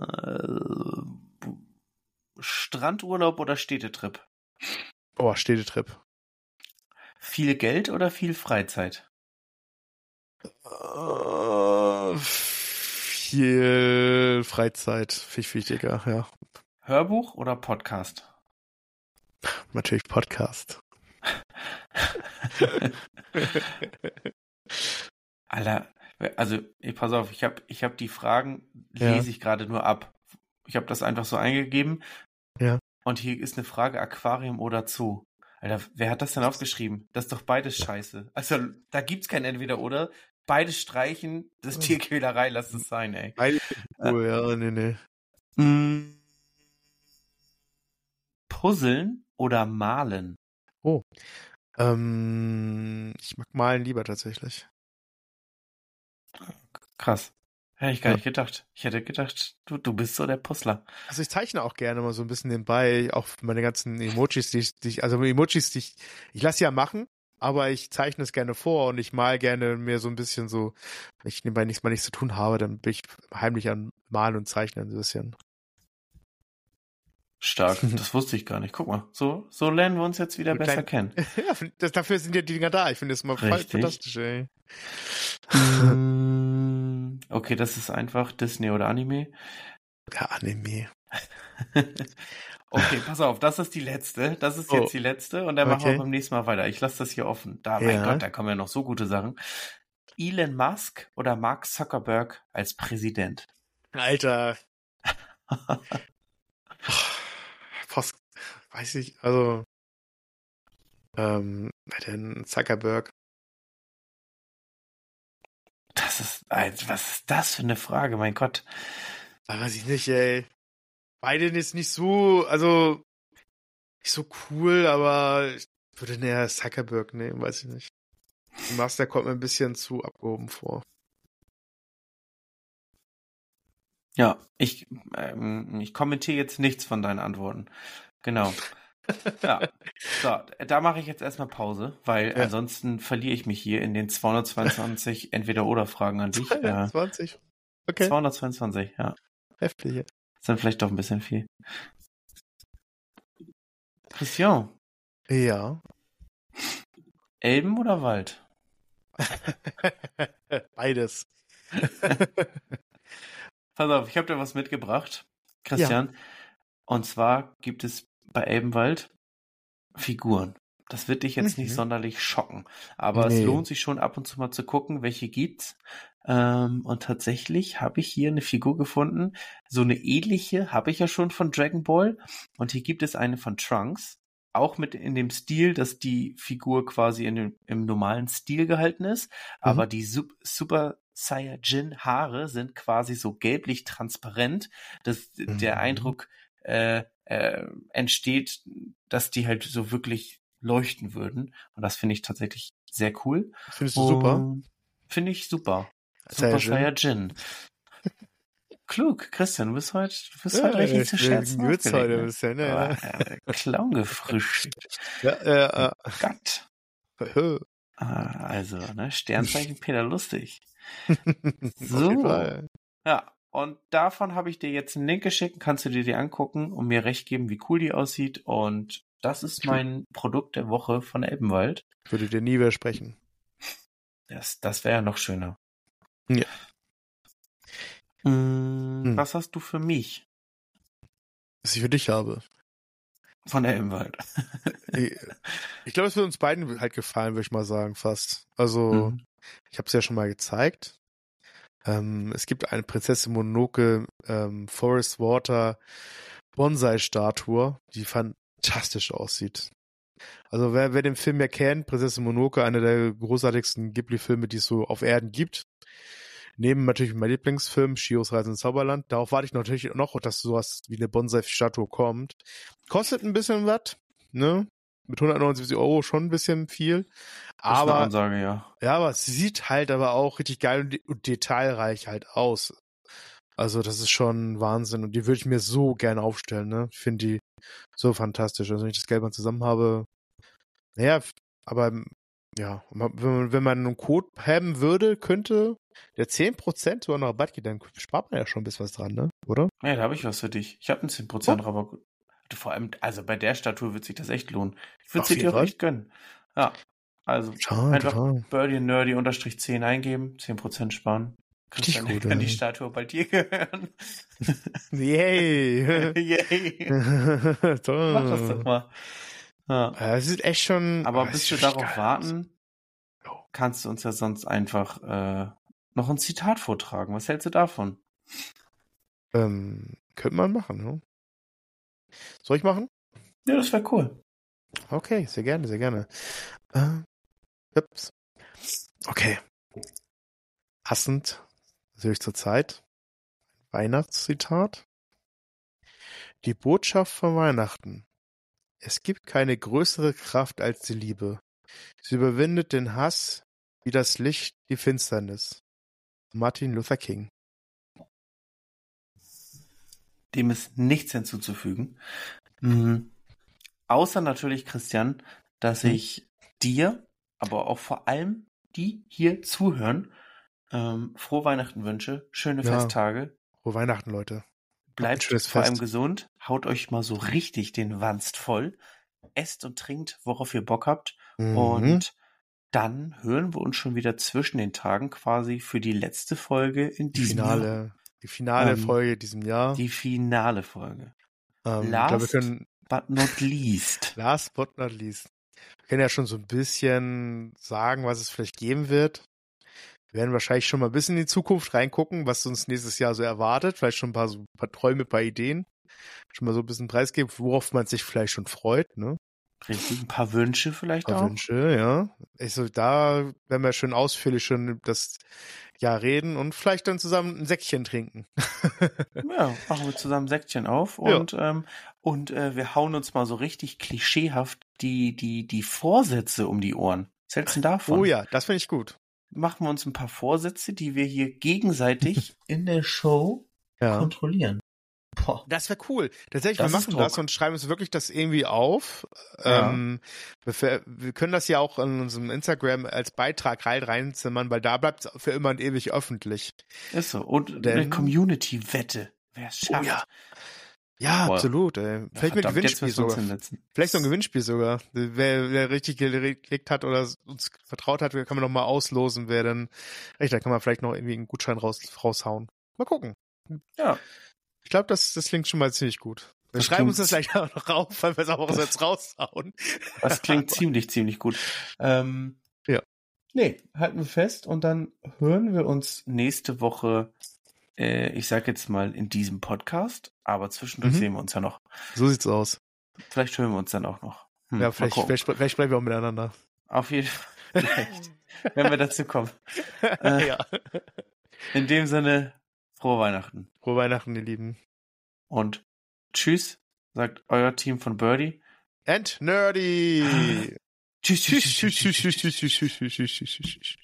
Strandurlaub oder Städtetrip? Oh, Städtetrip. Viel Geld oder viel Freizeit? Äh, viel Freizeit, viel wichtiger, ja. Hörbuch oder Podcast? Natürlich Podcast. Alter, also ey, pass auf, ich habe ich hab die Fragen, Ja. lese ich gerade nur ab. Ich habe das einfach so eingegeben. Ja. Und hier ist eine Frage, Aquarium oder Zoo. Alter, wer hat das denn aufgeschrieben? Das ist doch beides scheiße. Also, da gibt's kein Entweder-Oder. Beides streichen, das Tierquälerei, lass es sein, ey. Cool, ja, nee, nee. Mm. Puzzeln oder malen? Ähm, ich mag malen lieber tatsächlich. Krass. Hätte ich gar Ja. nicht gedacht. Ich hätte gedacht, du, du bist so der Puzzler. Also ich zeichne auch gerne mal so ein bisschen nebenbei, auch meine ganzen Emojis, die ich, die ich also Emojis, die ich, ich lasse ja machen, aber ich zeichne es gerne vor und ich mal gerne mir so ein bisschen so, wenn ich nebenbei nichts mal nichts zu tun habe, dann bin ich heimlich an Malen und Zeichnen ein bisschen. Stark. Das wusste ich gar nicht. Guck mal, so, so lernen wir uns jetzt wieder Mit besser kleinen- kennen. ja, das, dafür sind ja die Dinger da. Ich finde das mal voll fantastisch, ey. Mm, okay, das ist einfach Disney oder Anime. Der Anime. Okay, pass auf, das ist die letzte. Das ist Oh. jetzt die letzte und dann machen wir beim nächsten Mal weiter. Ich lasse das hier offen. Da, mein Ja. Gott, da kommen ja noch so gute Sachen. Elon Musk oder Mark Zuckerberg als Präsident? Alter. Weiß ich, also, ähm, denn Zuckerberg. Das ist, was ist das für eine Frage, mein Gott. Ah, weiß ich nicht, ey. Biden ist nicht so, also, nicht so cool, aber ich würde näher Zuckerberg nehmen, weiß ich nicht. Master kommt mir ein bisschen zu abgehoben vor. Ja, ich, ähm, ich kommentiere jetzt nichts von deinen Antworten. Genau. Ja, so, da mache ich jetzt erstmal Pause, weil Ja. ansonsten verliere ich mich hier in den 222 Entweder-Oder-Fragen an dich. Äh, 20. Okay, 222, ja. heftig. ja. Sind vielleicht doch ein bisschen viel. Christian, Ja. Elben oder Wald? Beides. Pass auf, ich habe dir was mitgebracht, Christian. Und zwar gibt es bei Elbenwald Figuren. Das wird dich jetzt Mhm. nicht sonderlich schocken, aber es Nee. lohnt sich schon ab und zu mal zu gucken, welche gibt's. Ähm, und tatsächlich habe ich hier eine Figur gefunden. So eine ähnliche habe ich ja schon von Dragon Ball. Und hier gibt es eine von Trunks. Auch mit in dem Stil, dass die Figur quasi in dem, im normalen Stil gehalten ist. Aber die Sup Super Saiyajin Haare sind quasi so gelblich transparent, dass der Mhm. Eindruck äh, äh, entsteht, dass die halt so wirklich leuchten würden. Und das finde ich tatsächlich sehr cool. Findest du super? Und Finde ich super. Super Saiyajin. Klug, Christian, du bist heute, du bist Ja, heute richtig ich zu Scherzen Gewürz heute ein aufgelegt, bisschen, ne? ne? Aber, äh, Clown gefrühstückt. Ja, äh, Gott. äh. Also, ne, Sternzeichen Peter lustig. Auf jeden So. Fall. Ja, und davon habe ich dir jetzt einen Link geschickt, kannst du dir die angucken und mir recht geben, wie cool die aussieht. Und das ist mein Produkt der Woche von Elbenwald. Würde dir nie widersprechen. Das, das wäre ja noch schöner. Ja. Mm, Hm. Was hast du für mich Was ich für dich habe. von Elbenwald? Ich, ich glaube, es wird uns beiden halt gefallen, würde ich mal sagen, fast. Also, Mhm. ich habe es ja schon mal gezeigt. Ähm, es gibt eine Prinzessin Mononoke ähm, Forest Water Bonsai-Statue, die fantastisch aussieht. Also wer, wer den Film ja kennt, Prinzessin Mononoke, einer der großartigsten Ghibli-Filme, die es so auf Erden gibt. Neben natürlich meinem Lieblingsfilm, Shios Reise ins Zauberland. Darauf warte ich natürlich noch, dass sowas wie eine Bonsai-Statue kommt. Kostet ein bisschen was, ne? Mit 179 Euro schon ein bisschen viel. Aber, Ansage, ja. ja, aber es sieht halt aber auch richtig geil und, und detailreich halt aus. Also das ist schon Wahnsinn und die würde ich mir so gerne aufstellen, ne? Ich finde die so fantastisch. Also wenn ich das Geld mal zusammen habe, naja, aber ja, wenn man, einen Code haben würde, könnte der 10% sogar noch Rabatt geht, dann spart man ja schon ein bisschen was dran, ne? Oder? Ja, da habe ich was für dich. Ich habe einen 10% oh. Rabatt. Vor allem, also bei der Statue wird sich das echt lohnen. Ich würde sie dir auch echt gönnen. Ja. Also Schade, einfach schade. Birdie Nerdy unterstrich 10 eingeben, 10% sparen. Richtig Kann, gut, kann die. Statue bei dir gehören. Yay! Yay. Toll. Mach das doch mal. Ja. Es ist echt schon. Aber bis wir richtig darauf geil warten, kannst du uns ja sonst einfach äh, noch ein Zitat vortragen. Was hältst du davon? Ähm, könnte man machen, ne? Soll ich machen? Ja, das wäre cool. Okay, sehr gerne, sehr gerne. Äh, ups. Okay. Passend natürlich zur Zeit. Weihnachtszitat. Die Botschaft von Weihnachten. Es gibt keine größere Kraft als die Liebe. Sie überwindet den Hass wie das Licht die Finsternis. Martin Luther King. Dem ist nichts hinzuzufügen. Mhm. Außer natürlich, Christian, dass Hm. ich dir, aber auch vor allem die hier zuhören, ähm, frohe Weihnachten wünsche, schöne Ja. Festtage, Frohe Weihnachten, Leute. bleibt vor allem Fest. gesund, haut euch mal so richtig den Wanst voll, esst und trinkt, worauf ihr Bock habt Mhm. und dann hören wir uns schon wieder zwischen den Tagen quasi für die letzte Folge in die diesem Jahr. Die finale Ähm, Folge diesem Jahr. Die finale Folge. ähm, last- können But not least. last but not least. Wir können ja schon so ein bisschen sagen, was es vielleicht geben wird. Wir werden wahrscheinlich schon mal ein bisschen in die Zukunft reingucken, was uns nächstes Jahr so erwartet. Vielleicht schon ein paar, so ein paar Träume, ein paar Ideen. Schon mal so ein bisschen preisgeben, worauf man sich vielleicht schon freut, ne? Richtig, ein paar Wünsche vielleicht Ein paar auch. Wünsche, ja. Also da werden wir schön ausführlich schon das Jahr reden und vielleicht dann zusammen ein Säckchen trinken. Ja, machen wir zusammen Säckchen auf Ja. und, ähm, und äh, wir hauen uns mal so richtig klischeehaft die, die, die Vorsätze um die Ohren. Was hältst du davon? Oh ja, das finde ich gut. Machen wir uns ein paar Vorsätze, die wir hier gegenseitig in der Show Ja. kontrollieren. Boah. Das wäre cool. Tatsächlich, Das wir machen das und schreiben uns wirklich das irgendwie auf. Ja. Ähm, wir, wir können das ja auch in unserem Instagram als Beitrag rein reinzimmern, weil da bleibt es für immer und ewig öffentlich. Ist so. Und eine Denn- Community-Wette. Wer es schafft. Oh ja. Ja, Boah. absolut. Ey. Ja, Vielleicht mit verdammt, jetzt Gewinnspiel sogar. Vielleicht so ein Gewinnspiel sogar. Wer, wer richtig geklickt hat oder uns vertraut hat, kann man noch mal auslosen, wer dann recht, da kann man vielleicht noch irgendwie einen Gutschein raus, raushauen. Mal gucken. Ja. Ich glaube, das, das klingt schon mal ziemlich gut. Wir Das schreiben uns das gleich auch noch rauf, weil wir es auch jetzt raushauen. Das klingt ziemlich, ziemlich gut. Ähm, Ja. Nee, halten wir fest und dann hören wir uns nächste Woche, äh, ich sag jetzt mal in diesem Podcast, aber zwischendurch Mhm. sehen wir uns ja noch. So sieht's aus. Vielleicht hören wir uns dann auch noch. Hm, ja, vielleicht, vielleicht, vielleicht sprechen wir auch miteinander. Auf jeden Fall. Vielleicht. wenn wir dazu kommen. Äh. ja. In dem Sinne, frohe Weihnachten. Frohe Weihnachten, ihr Lieben. Und tschüss, sagt euer Team von Birdie. And nerdy. Tschüss, tschüss, tschüss, tschüss, tschüss, tschüss, tschüss, tschüss, tschüss, tschüss, tschüss.